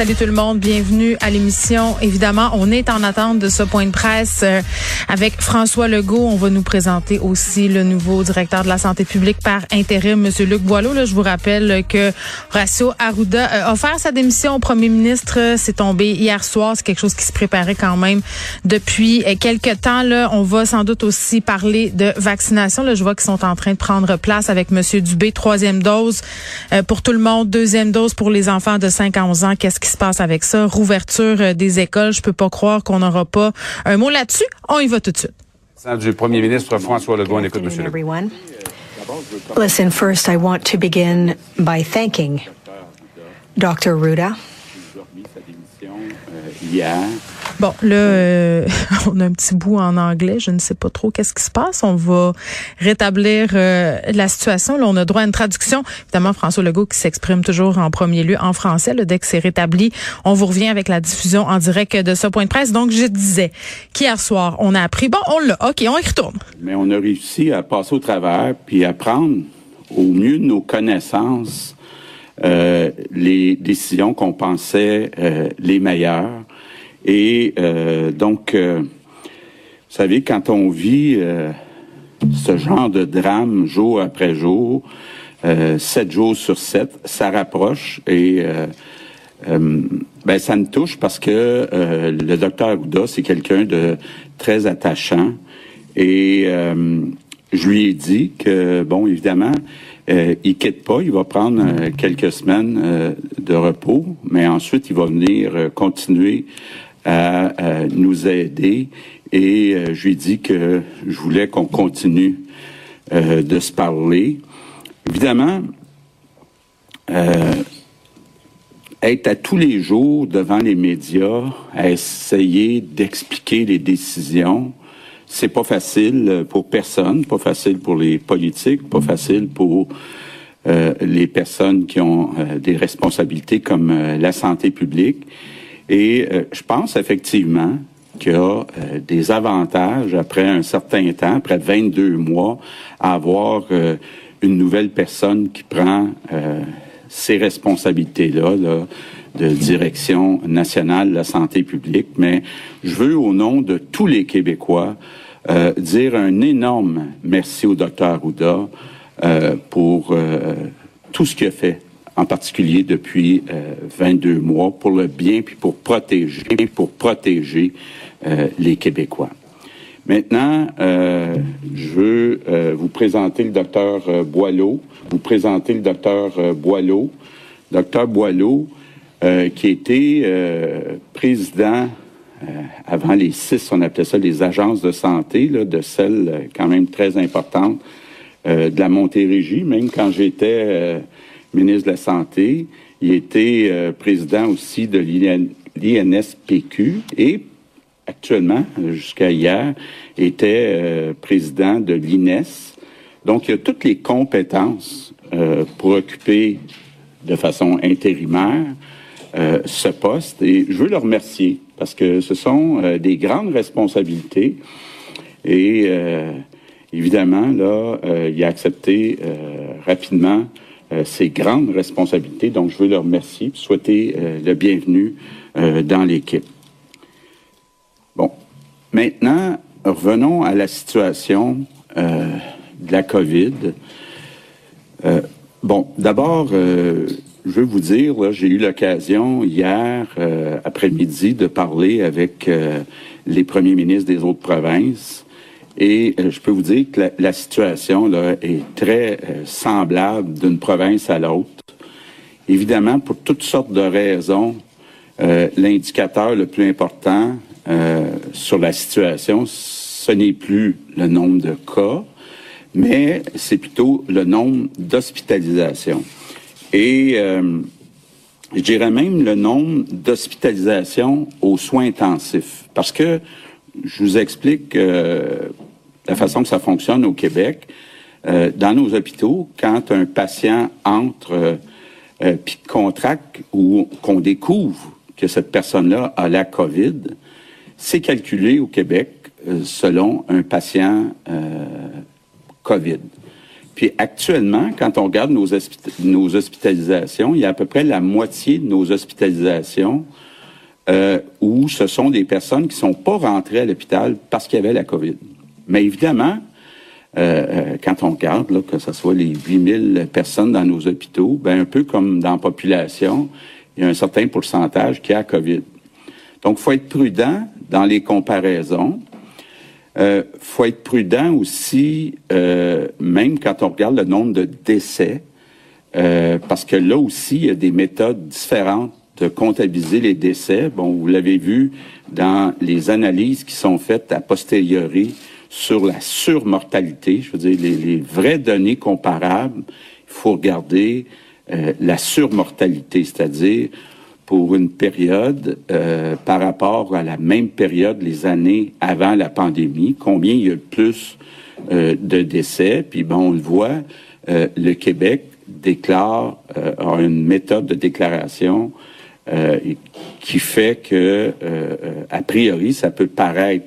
Salut tout le monde, bienvenue à l'émission. Évidemment, on est en attente de ce point de presse euh, avec François Legault. On va nous présenter aussi le nouveau directeur de la santé publique par intérim, Monsieur Luc Boileau. Là, je vous rappelle que Horacio Arruda a offert sa démission au premier ministre. C'est tombé hier soir. C'est quelque chose qui se préparait quand même depuis euh, quelques temps. Là, on va sans doute aussi parler de vaccination. Là, je vois qu'ils sont en train de prendre place avec Monsieur Dubé. Troisième dose euh, pour tout le monde, deuxième dose pour les enfants de 5 à 11 ans. Qu'est-ce qui se passe avec ça? Rouverture euh, des écoles, je peux pas croire qu'on n'aura pas un mot là-dessus. On y va tout de suite. Du premier ministre François Legault, on écoute M. Legault. Listen, first, I want to begin by thanking Dr. Ruda. Bon, là, euh, on a un petit bout en anglais. Je ne sais pas trop qu'est-ce qui se passe. On va rétablir euh, la situation. Là, on a droit à une traduction. Évidemment, François Legault qui s'exprime toujours en premier lieu en français. Là, dès que c'est rétabli, on vous revient avec la diffusion en direct de ce point de presse. Donc, je disais qu'hier soir, on a appris. Bon, on l'a. OK, on y retourne. Mais on a réussi à passer au travers puis à prendre au mieux de nos connaissances euh, les décisions qu'on pensait les meilleures. Et euh, donc, euh, vous savez, quand on vit euh, ce genre de drame jour après jour, sept jours sur sept, ça rapproche et ben ça me touche parce que le docteur Ouda, c'est quelqu'un de très attachant et je lui ai dit que bon, évidemment, euh, il quitte pas, il va prendre quelques semaines de repos, mais ensuite il va venir continuer à, nous aider et euh, je lui ai dit que je voulais qu'on continue euh, de se parler. Évidemment, euh, être à tous les jours devant les médias, à essayer d'expliquer les décisions, c'est pas facile pour personne, pas facile pour les politiques, pas facile pour les personnes qui ont des responsabilités comme la santé publique. Et euh, je pense effectivement qu'il y a euh, des avantages après un certain temps, après 22 mois, à avoir euh, une nouvelle personne qui prend ces responsabilités-là de direction nationale de la santé publique. Mais je veux, au nom de tous les Québécois, dire un énorme merci au docteur Ouda pour tout ce qu'il a fait en particulier depuis 22 euh, mois, pour le bien puis pour protéger, pour protéger euh, les Québécois. Maintenant, euh, je veux vous présenter le docteur Boileau. Vous présenter le docteur Boileau. Docteur Boileau, qui était président avant les six, on appelait ça les agences de santé, là, de celles quand même très importantes de la Montérégie, même quand j'étais ministre de la Santé. Il était euh, président aussi de l'INSPQ et actuellement, jusqu'à hier, était euh, président de l'INES. Donc, il a toutes les compétences euh, pour occuper de façon intérimaire ce poste. Et je veux le remercier parce que ce sont des grandes responsabilités. Et évidemment, là, il a accepté rapidement ces grandes responsabilités. Donc, je veux le remercier, souhaiter euh, le bienvenu euh, dans l'équipe. Bon, maintenant, revenons à la situation de la COVID. bon, d'abord, je veux vous dire, j'ai eu l'occasion hier après-midi de parler avec les premiers ministres des autres provinces. Et euh, je peux vous dire que la, situation là, est très euh, semblable d'une province à l'autre. Évidemment, pour toutes sortes de raisons, l'indicateur le plus important sur la situation, ce n'est plus le nombre de cas, mais c'est plutôt le nombre d'hospitalisations. Et je dirais même le nombre d'hospitalisations aux soins intensifs. Parce que je vous explique euh, la façon que ça fonctionne au Québec. Euh, dans nos hôpitaux, quand un patient entre euh, euh puis contracte ou qu'on découvre que cette personne-là a la COVID, c'est calculé au Québec selon un patient COVID. Puis actuellement, quand on regarde nos, nos, hospitalisations, il y a à peu près la moitié de nos hospitalisations euh, où ce sont des personnes qui sont pas rentrées à l'hôpital parce qu'il y avait la COVID. Mais évidemment, euh, euh quand on regarde, là, que ce soit les 8000 personnes dans nos hôpitaux, ben un peu comme dans la population, il y a un certain pourcentage qui a COVID. Donc, faut être prudent dans les comparaisons. Euh, faut être prudent aussi, euh, même quand on regarde le nombre de décès, euh, parce que là aussi, il y a des méthodes différentes de comptabiliser les décès. Bon, vous l'avez vu dans les analyses qui sont faites a posteriori sur la surmortalité, je veux dire, les, vraies données comparables, il faut regarder euh, la surmortalité, c'est-à-dire pour une période euh, par rapport à la même période les années avant la pandémie, combien il y a le plus euh, de décès. Puis bon, on le voit, euh, le Québec déclare a une méthode de déclaration qui fait que a priori ça peut paraître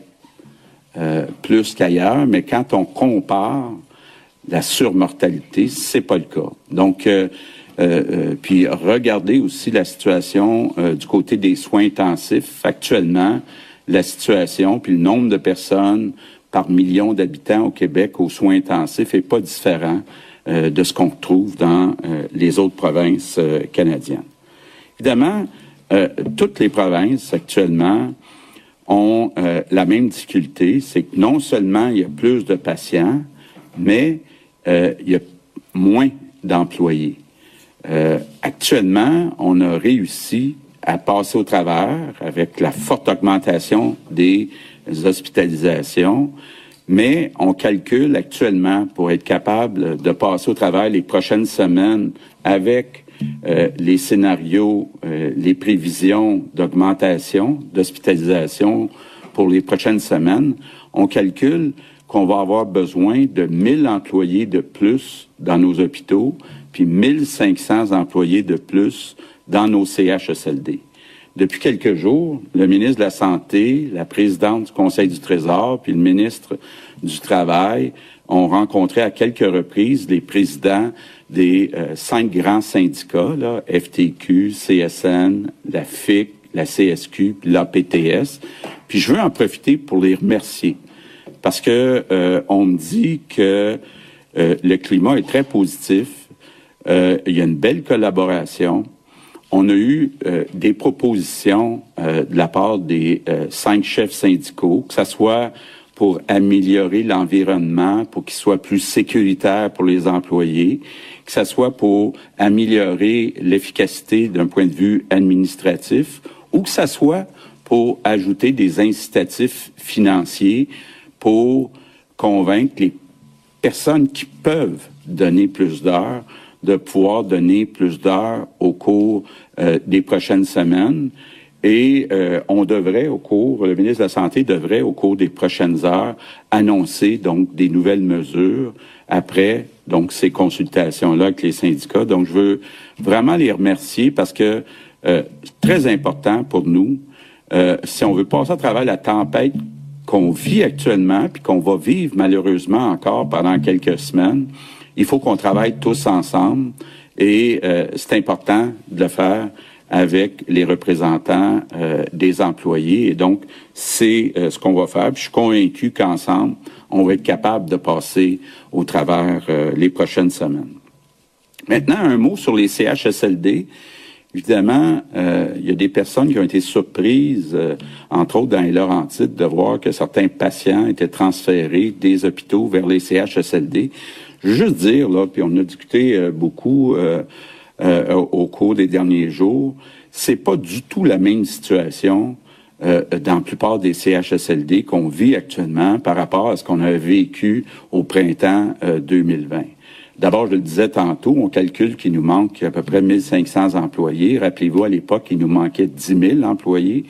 plus qu'ailleurs, mais quand on compare la surmortalité, c'est pas le cas. Donc euh, euh, puis regarder aussi la situation euh, du côté des soins intensifs. Actuellement, la situation, puis le nombre de personnes par million d'habitants au Québec aux soins intensifs est pas différent de ce qu'on trouve dans les autres provinces canadiennes. Évidemment, toutes les provinces actuellement ont la même difficulté, c'est que non seulement il y a plus de patients, mais il y a moins d'employés. Euh, actuellement, on a réussi à passer au travers avec la forte augmentation des hospitalisations, mais on calcule actuellement pour être capable de passer au travers les prochaines semaines avec euh, les scénarios, euh, les prévisions d'augmentation d'hospitalisation pour les prochaines semaines, on calcule qu'on va avoir besoin de 1000 employés de plus dans nos hôpitaux puis 1500 employés de plus dans nos CHSLD. Depuis quelques jours, le ministre de la Santé, la présidente du Conseil du Trésor, puis le ministre du Travail ont rencontré à quelques reprises les présidents des euh, cinq grands syndicats, là, FTQ, CSN, la FIC, la CSQ, puis l'APTS. Puis je veux en profiter pour les remercier parce que euh, on me dit que euh, le climat est très positif, il y a une belle collaboration. On a eu euh, des propositions euh, de la part des cinq chefs syndicaux, que ce soit pour améliorer l'environnement, pour qu'il soit plus sécuritaire pour les employés, que ce soit pour améliorer l'efficacité d'un point de vue administratif, ou que ce soit pour ajouter des incitatifs financiers pour convaincre les personnes qui peuvent donner plus d'heures de pouvoir donner plus d'heures au cours euh, des prochaines semaines. Et euh, on devrait, au cours, le ministre de la Santé devrait, au cours des prochaines heures, annoncer donc des nouvelles mesures après donc ces consultations-là avec les syndicats. Donc, je veux vraiment les remercier parce que euh, c'est très important pour nous. Euh, si on veut passer à travers la tempête qu'on vit actuellement, puis qu'on va vivre malheureusement encore pendant quelques semaines, il faut qu'on travaille tous ensemble et euh, c'est important de le faire avec les représentants euh, des employés. Et donc, c'est euh, ce qu'on va faire. je suis convaincu qu'ensemble, on va être capable de passer au travers les prochaines semaines. Maintenant, un mot sur les CHSLD. Évidemment, il y a des personnes qui ont été surprises, entre autres dans les Laurentides, de voir que certains patients étaient transférés des hôpitaux vers les CHSLD. Juste dire, là, puis on a discuté euh, beaucoup euh, euh, au cours des derniers jours. C'est pas du tout la même situation euh, dans la plupart des CHSLD qu'on vit actuellement par rapport à ce qu'on a vécu au printemps 2020. Euh, D'abord, je le disais tantôt, on calcule qu'il nous manque à peu près 1500 employés. Rappelez-vous, à l'époque, il nous manquait 10 000 employés.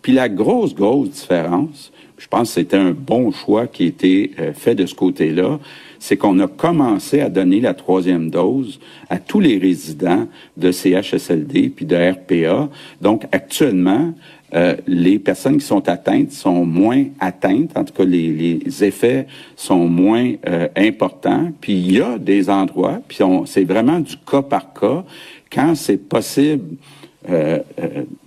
Puis la grosse, grosse différence, je pense que c'était un bon choix qui a été euh, fait de ce côté-là, c'est qu'on a commencé à donner la troisième dose à tous les résidents de CHSLD puis de RPA. Donc, actuellement, euh, les personnes qui sont atteintes sont moins atteintes, en tout cas les, effets sont moins euh, importants. Puis il y a des endroits, puis c'est vraiment du cas par cas, quand c'est possible euh,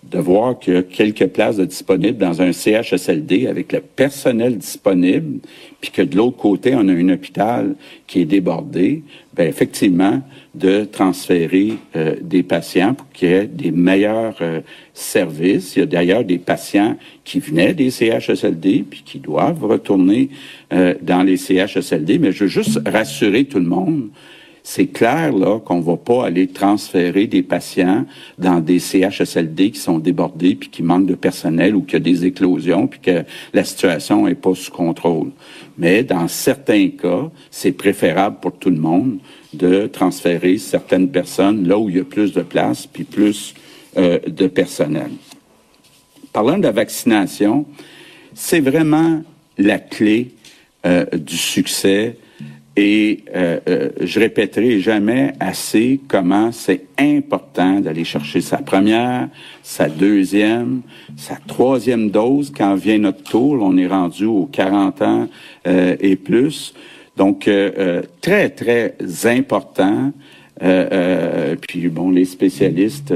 de voir qu'il y a quelques places disponibles dans un CHSLD avec le personnel disponible, puis que de l'autre côté, on a un hôpital qui est débordé, ben effectivement, de transférer euh, des patients pour qu'il y ait des meilleurs euh, services. Il y a d'ailleurs des patients qui venaient des CHSLD, puis qui doivent retourner euh, dans les CHSLD, mais je veux juste rassurer tout le monde c'est clair là qu'on va pas aller transférer des patients dans des CHSLD qui sont débordés puis qui manquent de personnel ou qu'il y a des éclosions puis que la situation est pas sous contrôle. Mais dans certains cas, c'est préférable pour tout le monde de transférer certaines personnes là où il y a plus de place puis plus euh, de personnel. Parlant de la vaccination, c'est vraiment la clé euh, du succès et euh, euh, je répéterai jamais assez comment c'est important d'aller chercher sa première, sa deuxième, sa troisième dose quand vient notre tour. On est rendu aux 40 ans euh, et plus. Donc, très, très important. puis, bon, les spécialistes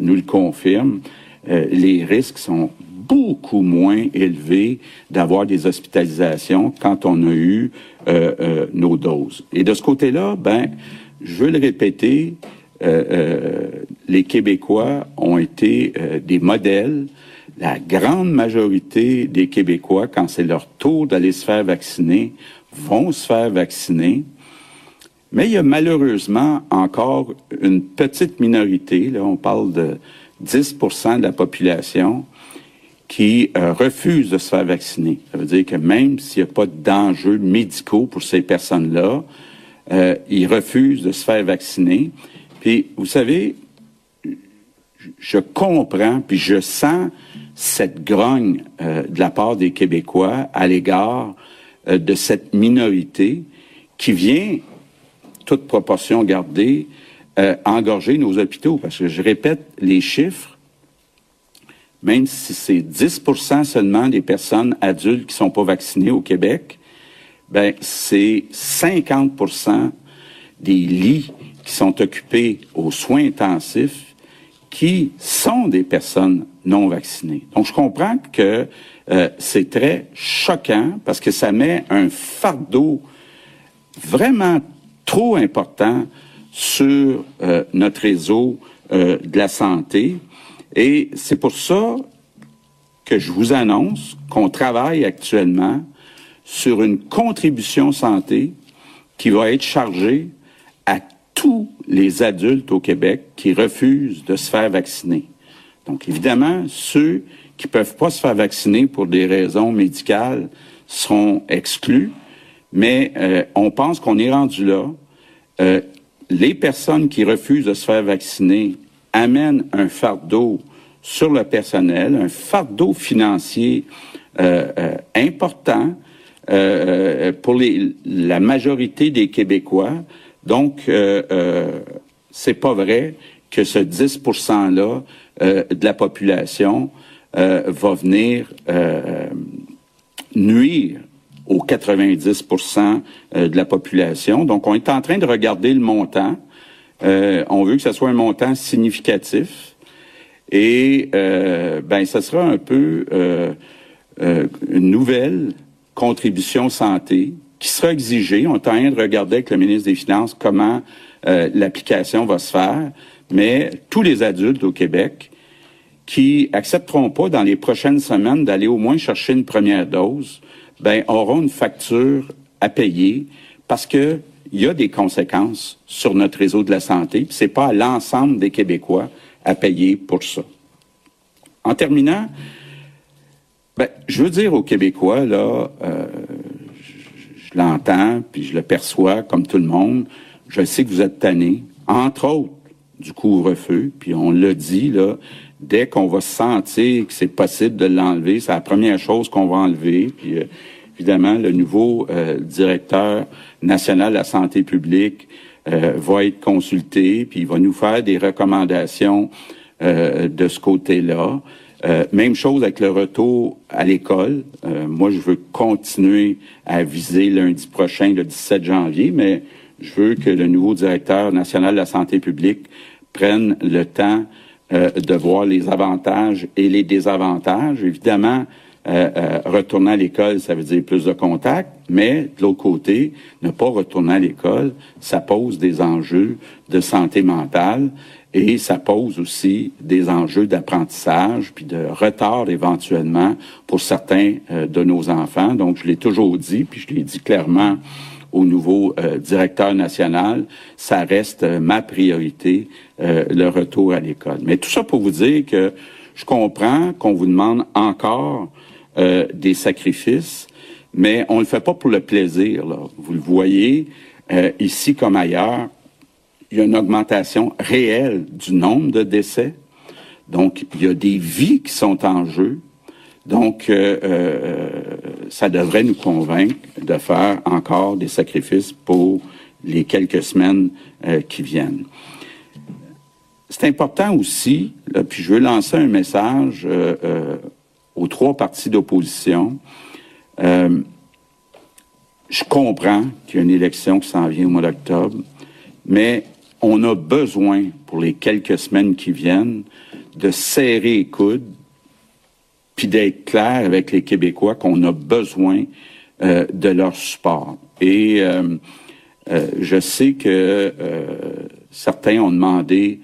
nous le confirment. les risques sont beaucoup moins élevé d'avoir des hospitalisations quand on a eu euh, euh, nos doses. Et de ce côté-là, ben, je veux le répéter, euh, les Québécois ont été des modèles. La grande majorité des Québécois, quand c'est leur tour d'aller se faire vacciner, vont se faire vacciner. Mais il y a malheureusement encore une petite minorité, là on parle de 10% de la population, qui euh, refusent de se faire vacciner. Ça veut dire que même s'il n'y a pas d'enjeux médicaux pour ces personnes-là, euh, ils refusent de se faire vacciner. Puis, vous savez, je comprends, puis je sens cette grogne euh, de la part des Québécois à l'égard de cette minorité qui vient, toute proportion gardée, engorger nos hôpitaux. Parce que je répète les chiffres, même si c'est 10% seulement des personnes adultes qui sont pas vaccinées au Québec, ben c'est 50% des lits qui sont occupés aux soins intensifs qui sont des personnes non vaccinées. Donc je comprends que euh, c'est très choquant parce que ça met un fardeau vraiment trop important sur euh, notre réseau euh, de la santé et c'est pour ça que je vous annonce qu'on travaille actuellement sur une contribution santé qui va être chargée à tous les adultes au Québec qui refusent de se faire vacciner. Donc, évidemment, ceux qui peuvent pas se faire vacciner pour des raisons médicales seront exclus, mais euh, on pense qu'on est rendu là. Euh, les personnes qui refusent de se faire vacciner amène un fardeau sur le personnel, un fardeau financier euh, euh, important euh, pour les, la majorité des Québécois. Donc, c'est pas vrai que ce 10% là de la population va venir nuire aux 90% de la population. Donc, on est en train de regarder le montant. Euh, on veut que ce soit un montant significatif. Et euh, ben, ça sera un peu euh, euh, une nouvelle contribution santé qui sera exigée. On est de regarder avec le ministre des Finances comment l'application va se faire. Mais tous les adultes au Québec qui accepteront pas dans les prochaines semaines d'aller au moins chercher une première dose, ben auront une facture à payer parce que il y a des conséquences sur notre réseau de la santé. C'est pas à l'ensemble des Québécois à payer pour ça. En terminant, ben, je veux dire aux Québécois, là, euh, je, l'entends, puis je le perçois comme tout le monde. Je sais que vous êtes tannés, entre autres, du couvre-feu, puis on l'a dit, là, dès qu'on va sentir que c'est possible de l'enlever, c'est la première chose qu'on va enlever. Puis euh, évidemment, le nouveau euh, directeur national de la santé publique euh, va être consulté, puis il va nous faire des recommandations de ce côté-là. même chose avec le retour à l'école. moi, je veux continuer à viser lundi prochain, le 17 janvier, mais je veux que le nouveau directeur national de la santé publique prenne le temps euh, de voir les avantages et les désavantages. Évidemment, euh, euh, retourner à l'école, ça veut dire plus de contacts, mais de l'autre côté, ne pas retourner à l'école, ça pose des enjeux de santé mentale et ça pose aussi des enjeux d'apprentissage puis de retard éventuellement pour certains de nos enfants. Donc, je l'ai toujours dit, puis je l'ai dit clairement au nouveau euh, directeur national, ça reste euh, ma priorité, euh, le retour à l'école. Mais tout ça pour vous dire que je comprends qu'on vous demande encore des sacrifices, mais on ne le fait pas pour le plaisir. Là. Vous le voyez, ici comme ailleurs, il y a une augmentation réelle du nombre de décès. Donc, il y a des vies qui sont en jeu. Donc, ça devrait nous convaincre de faire encore des sacrifices pour les quelques semaines euh, qui viennent. C'est important aussi, puis je veux lancer un message euh, euh, aux trois partis d'opposition. je comprends qu'il y a une élection qui s'en vient au mois d'octobre, mais on a besoin, pour les quelques semaines qui viennent, de serrer les coudes puis d'être clair avec les Québécois qu'on a besoin euh, de leur support. Et euh, euh, je sais que certains ont demandé,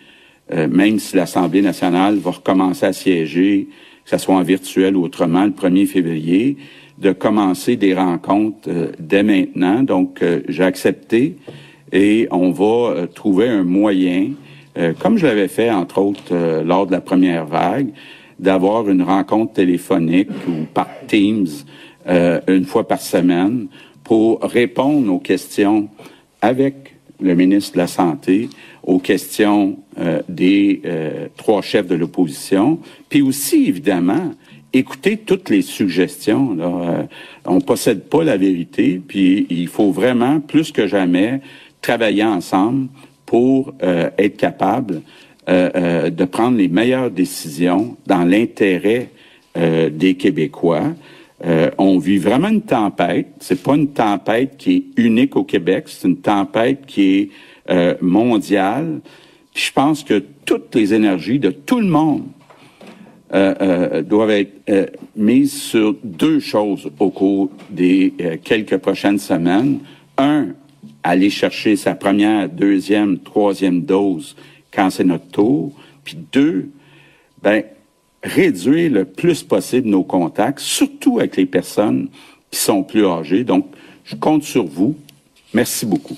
même si l'Assemblée nationale va recommencer à siéger, que ce soit en virtuel ou autrement, le 1er février, de commencer des rencontres dès maintenant. Donc, j'ai accepté et on va trouver un moyen, comme je l'avais fait, entre autres, lors de la première vague, d'avoir une rencontre téléphonique ou par Teams euh, une fois par semaine pour répondre aux questions avec le ministre de la Santé, aux questions euh, des euh, trois chefs de l'opposition, puis aussi, évidemment, écouter toutes les suggestions. Là. on possède pas la vérité, puis il faut vraiment, plus que jamais, travailler ensemble pour être capable euh, euh, de prendre les meilleures décisions dans l'intérêt euh, des Québécois. on vit vraiment une tempête. C'est pas une tempête qui est unique au Québec. C'est une tempête qui est mondiale. Puis je pense que toutes les énergies de tout le monde doivent être mises sur deux choses au cours des quelques prochaines semaines. Un, aller chercher sa première, deuxième, troisième dose quand c'est notre tour. Puis deux, ben, réduire le plus possible nos contacts, surtout avec les personnes qui sont plus âgées. Donc, je compte sur vous. Merci beaucoup.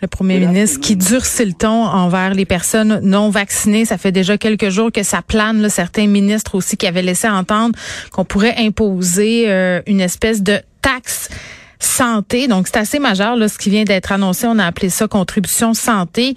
Le premier ministre qui durcit le ton envers les personnes non vaccinées. Ça fait déjà quelques jours que ça plane. Là, certains ministres aussi qui avaient laissé entendre qu'on pourrait imposer euh, une espèce de taxe santé. Donc, c'est assez majeur, là, ce qui vient d'être annoncé. On a appelé ça contribution santé,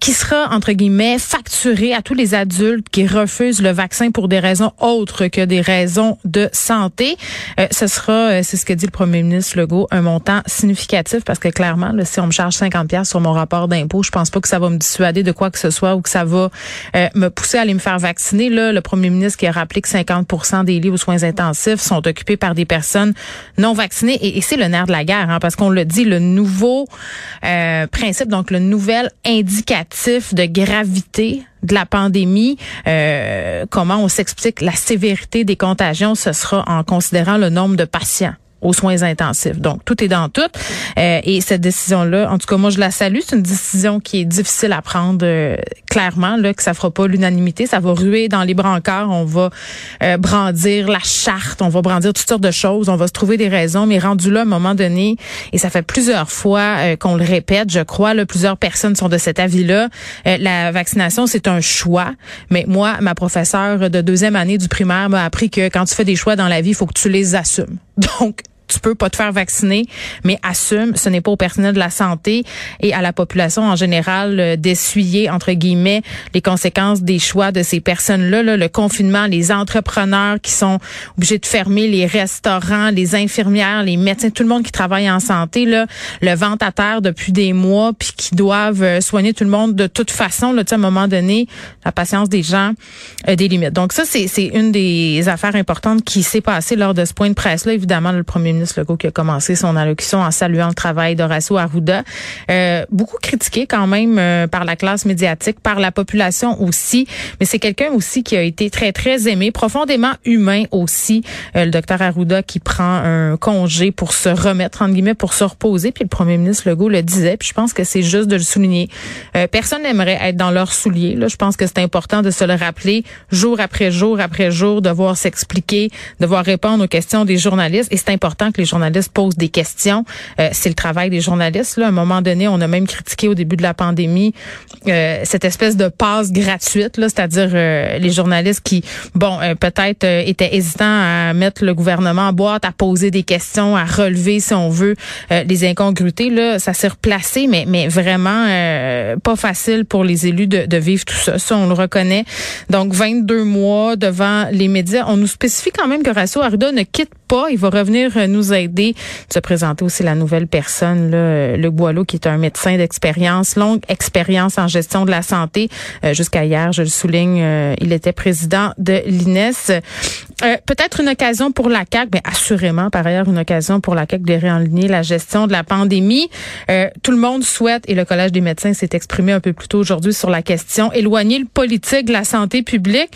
qui sera, entre guillemets, facturée à tous les adultes qui refusent le vaccin pour des raisons autres que des raisons de santé. Euh, ce sera, euh, c'est ce que dit le premier ministre Legault, un montant significatif parce que clairement, là, si on me charge 50 pièces sur mon rapport d'impôt, je pense pas que ça va me dissuader de quoi que ce soit ou que ça va euh, me pousser à aller me faire vacciner. Là, le premier ministre qui a rappelé que 50% des lits aux soins intensifs sont occupés par des personnes non vaccinées et, et c'est le nerf de la guerre, hein, parce qu'on le dit, le nouveau euh, principe, donc le nouvel indicatif de gravité de la pandémie, euh, comment on s'explique la sévérité des contagions, ce sera en considérant le nombre de patients aux soins intensifs. Donc, tout est dans tout. Euh, et cette décision-là, en tout cas, moi, je la salue. C'est une décision qui est difficile à prendre euh, clairement, là, que ça fera pas l'unanimité. Ça va ruer dans les brancards. On va euh, brandir la charte. On va brandir toutes sortes de choses. On va se trouver des raisons. Mais rendu là, à un moment donné, et ça fait plusieurs fois qu'on le répète, je crois, là, plusieurs personnes sont de cet avis-là. la vaccination, c'est un choix. Mais moi, ma professeure de deuxième année du primaire m'a appris que quand tu fais des choix dans la vie, il faut que tu les assumes. Donc, tu peux pas te faire vacciner, mais assume, ce n'est pas au personnel de la santé et à la population en général euh, d'essuyer, entre guillemets, les conséquences des choix de ces personnes-là. le confinement, les entrepreneurs qui sont obligés de fermer, les restaurants, les infirmières, les médecins, tout le monde qui travaille en santé, là, le vent à terre depuis des mois, puis qui doivent euh, soigner tout le monde de toute façon. Là, à un moment donné, la patience des gens a des limites. Donc ça, c'est une des affaires importantes qui s'est passée lors de ce point de presse-là. Évidemment, le premier ministre ministre Legault qui a commencé son allocution en saluant le travail d'Horacio Arruda. Euh, beaucoup critiqué quand même euh, par la classe médiatique, par la population aussi, mais c'est quelqu'un aussi qui a été très, très aimé, profondément humain aussi, euh, le docteur Arruda qui prend un congé pour se remettre, entre guillemets, pour se reposer, puis le premier ministre Legault le disait, puis je pense que c'est juste de le souligner. personne n'aimerait être dans leurs souliers, là. Je pense que c'est important de se le rappeler jour après jour après jour, de voir s'expliquer, de voir répondre aux questions des journalistes, et c'est important les journalistes posent des questions. Euh, c'est le travail des journalistes. Là. À un moment donné, on a même critiqué au début de la pandémie euh, cette espèce de passe gratuite, là, c'est-à-dire euh, les journalistes qui, bon, peut-être étaient hésitants à mettre le gouvernement en boîte, à poser des questions, à relever, si on veut, les incongruités. Là, ça s'est replacé, mais mais vraiment pas facile pour les élus de, vivre tout ça. Ça, on le reconnaît. Donc, 22 mois devant les médias. On nous spécifie quand même que Rasso Arruda ne quitte pas. Il va revenir nous aider. de se présenter aussi la nouvelle personne, là, Luc Boileau, qui est un médecin d'expérience, longue expérience en gestion de la santé. Euh, jusqu'à hier, je le souligne, euh, il était président de l'INES. Euh, peut-être une occasion pour la CAQ, mais assurément, par ailleurs, une occasion pour la CAQ de réaligner la gestion de la pandémie. tout le monde souhaite, et le Collège des médecins s'est exprimé un peu plus tôt aujourd'hui sur la question, éloigner le politique de la santé publique.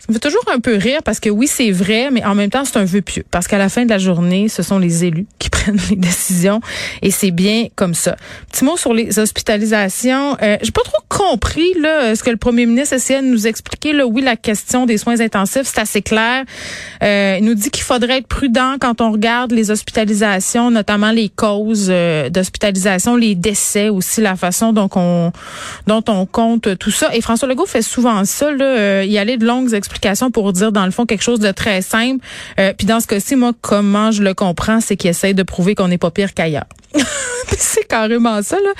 Ça me fait toujours un peu rire parce que oui, c'est vrai, mais en même temps, c'est un vœu pieux. Parce qu'à la fin de la journée, ce sont les élus qui prennent les décisions et c'est bien comme ça. Petit mot sur les hospitalisations. Euh, J'ai pas trop compris là ce que le premier ministre essayait de nous expliquer. Là, oui, la question des soins intensifs, c'est assez clair. Euh, il nous dit qu'il faudrait être prudent quand on regarde les hospitalisations, notamment les causes euh, d'hospitalisation, les décès aussi, la façon dont on dont on compte tout ça. Et François Legault fait souvent ça. Là, euh, y aller de longues pour dire, dans le fond, quelque chose de très simple. Euh, puis dans ce cas-ci, moi, comment je le comprends, c'est qu'il essaie de prouver qu'on n'est pas pire qu'ailleurs. c'est carrément ça, là.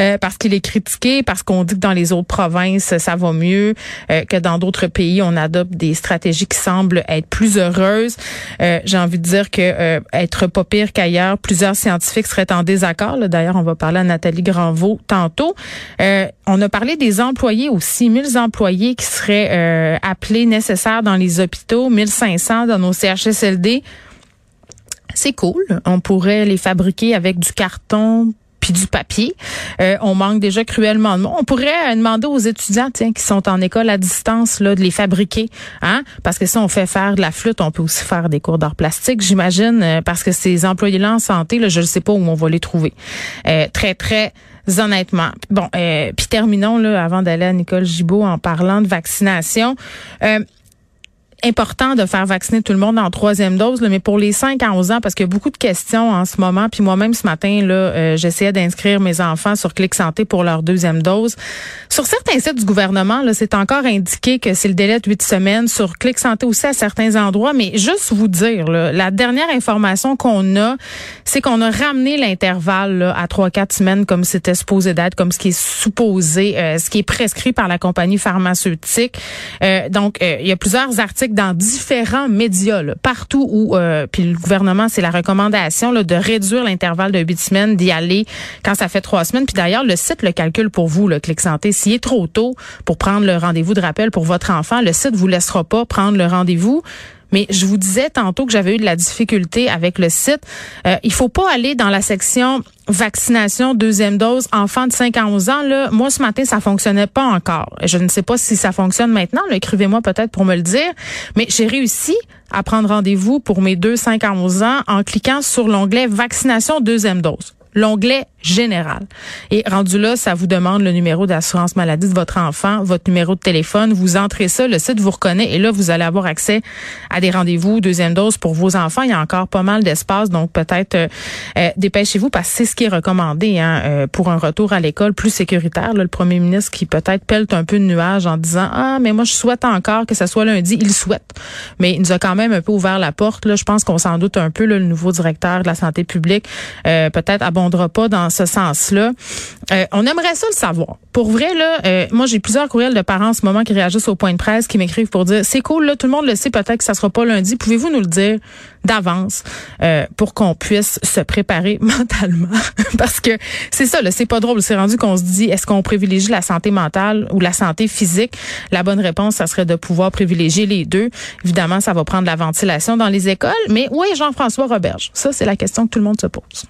Euh, parce qu'il est critiqué, parce qu'on dit que dans les autres provinces, ça va mieux, euh, que dans d'autres pays, on adopte des stratégies qui semblent être plus heureuses. Euh, j'ai envie de dire que être pas pire qu'ailleurs, plusieurs scientifiques seraient en désaccord. D'ailleurs, on va parler à Nathalie Granvaux tantôt. on a parlé des employés aussi, 1000 employés qui seraient appelés nécessaires dans les hôpitaux, 1500 dans nos CHSLD c'est cool. On pourrait les fabriquer avec du carton puis du papier. Euh, on manque déjà cruellement de. On pourrait euh, demander aux étudiants tiens, qui sont en école à distance là, de les fabriquer. Hein? Parce que si on fait faire de la flûte, on peut aussi faire des cours d'art plastique, j'imagine, euh, parce que ces employés-là en santé, je ne sais pas où on va les trouver. très, très honnêtement. Bon, puis terminons là, avant d'aller à Nicole Gibault en parlant de vaccination important de faire vacciner tout le monde en troisième dose, mais pour les 5 à 11 ans, parce qu'il y a beaucoup de questions en ce moment. Puis moi-même, ce matin, là, euh, j'essayais d'inscrire mes enfants sur Clic Santé pour leur deuxième dose. Sur certains sites du gouvernement, là, c'est encore indiqué que c'est le délai de 8 semaines. Sur Clic Santé aussi à certains endroits. Mais juste vous dire, là, la dernière information qu'on a, c'est qu'on a ramené l'intervalle à 3-4 semaines comme c'était supposé d'être, comme ce qui est supposé, euh, ce qui est prescrit par la compagnie pharmaceutique. Euh, donc, il y a plusieurs articles dans différents médias, partout où, euh, puis le gouvernement, c'est la recommandation là, de réduire l'intervalle de huit semaines, d'y aller quand ça fait trois semaines. Puis d'ailleurs, le site le calcule pour vous, le Clic Santé. S'il est trop tôt pour prendre le rendez-vous de rappel pour votre enfant, le site vous laissera pas prendre le rendez-vous Mais je vous disais tantôt que j'avais eu de la difficulté avec le site. Euh, il faut pas aller dans la section vaccination deuxième dose enfants de 5 à 11 ans là. Moi ce matin ça fonctionnait pas encore. Je ne sais pas si ça fonctionne maintenant. Écrivez-moi peut-être pour me le dire. Mais j'ai réussi à prendre rendez-vous pour mes deux 5 à 11 ans en cliquant sur l'onglet vaccination deuxième dose. L'onglet Et rendu là, ça vous demande le numéro d'assurance maladie de votre enfant, votre numéro de téléphone. Vous entrez ça, le site vous reconnaît et là, vous allez avoir accès à des rendez-vous deuxième dose pour vos enfants. Il y a encore pas mal d'espace, donc peut-être euh, euh, dépêchez-vous parce que c'est ce qui est recommandé hein, euh, pour un retour à l'école plus sécuritaire. le premier ministre qui peut-être pèle un peu de nuages en disant ah mais moi je souhaite encore que ça soit lundi. Il souhaite, mais il nous a quand même un peu ouvert la porte. Là, je pense qu'on s'en doute un peu. le nouveau directeur de la santé publique peut-être abondera pas dans ce sens-là. Euh, on aimerait ça le savoir. Pour vrai, là, euh, moi, j'ai plusieurs courriels de parents en ce moment qui réagissent au point de presse, qui m'écrivent pour dire, c'est cool, là, tout le monde le sait, peut-être que ça sera pas lundi. Pouvez-vous nous le dire d'avance euh, pour qu'on puisse se préparer mentalement? Parce que c'est ça, là, c'est pas drôle. C'est rendu qu'on se dit, est-ce qu'on privilégie la santé mentale ou la santé physique? La bonne réponse, ça serait de pouvoir privilégier les deux. Évidemment, ça va prendre la ventilation dans les écoles. Mais oui, Jean-François Roberge, ça, c'est la question que tout le monde se pose.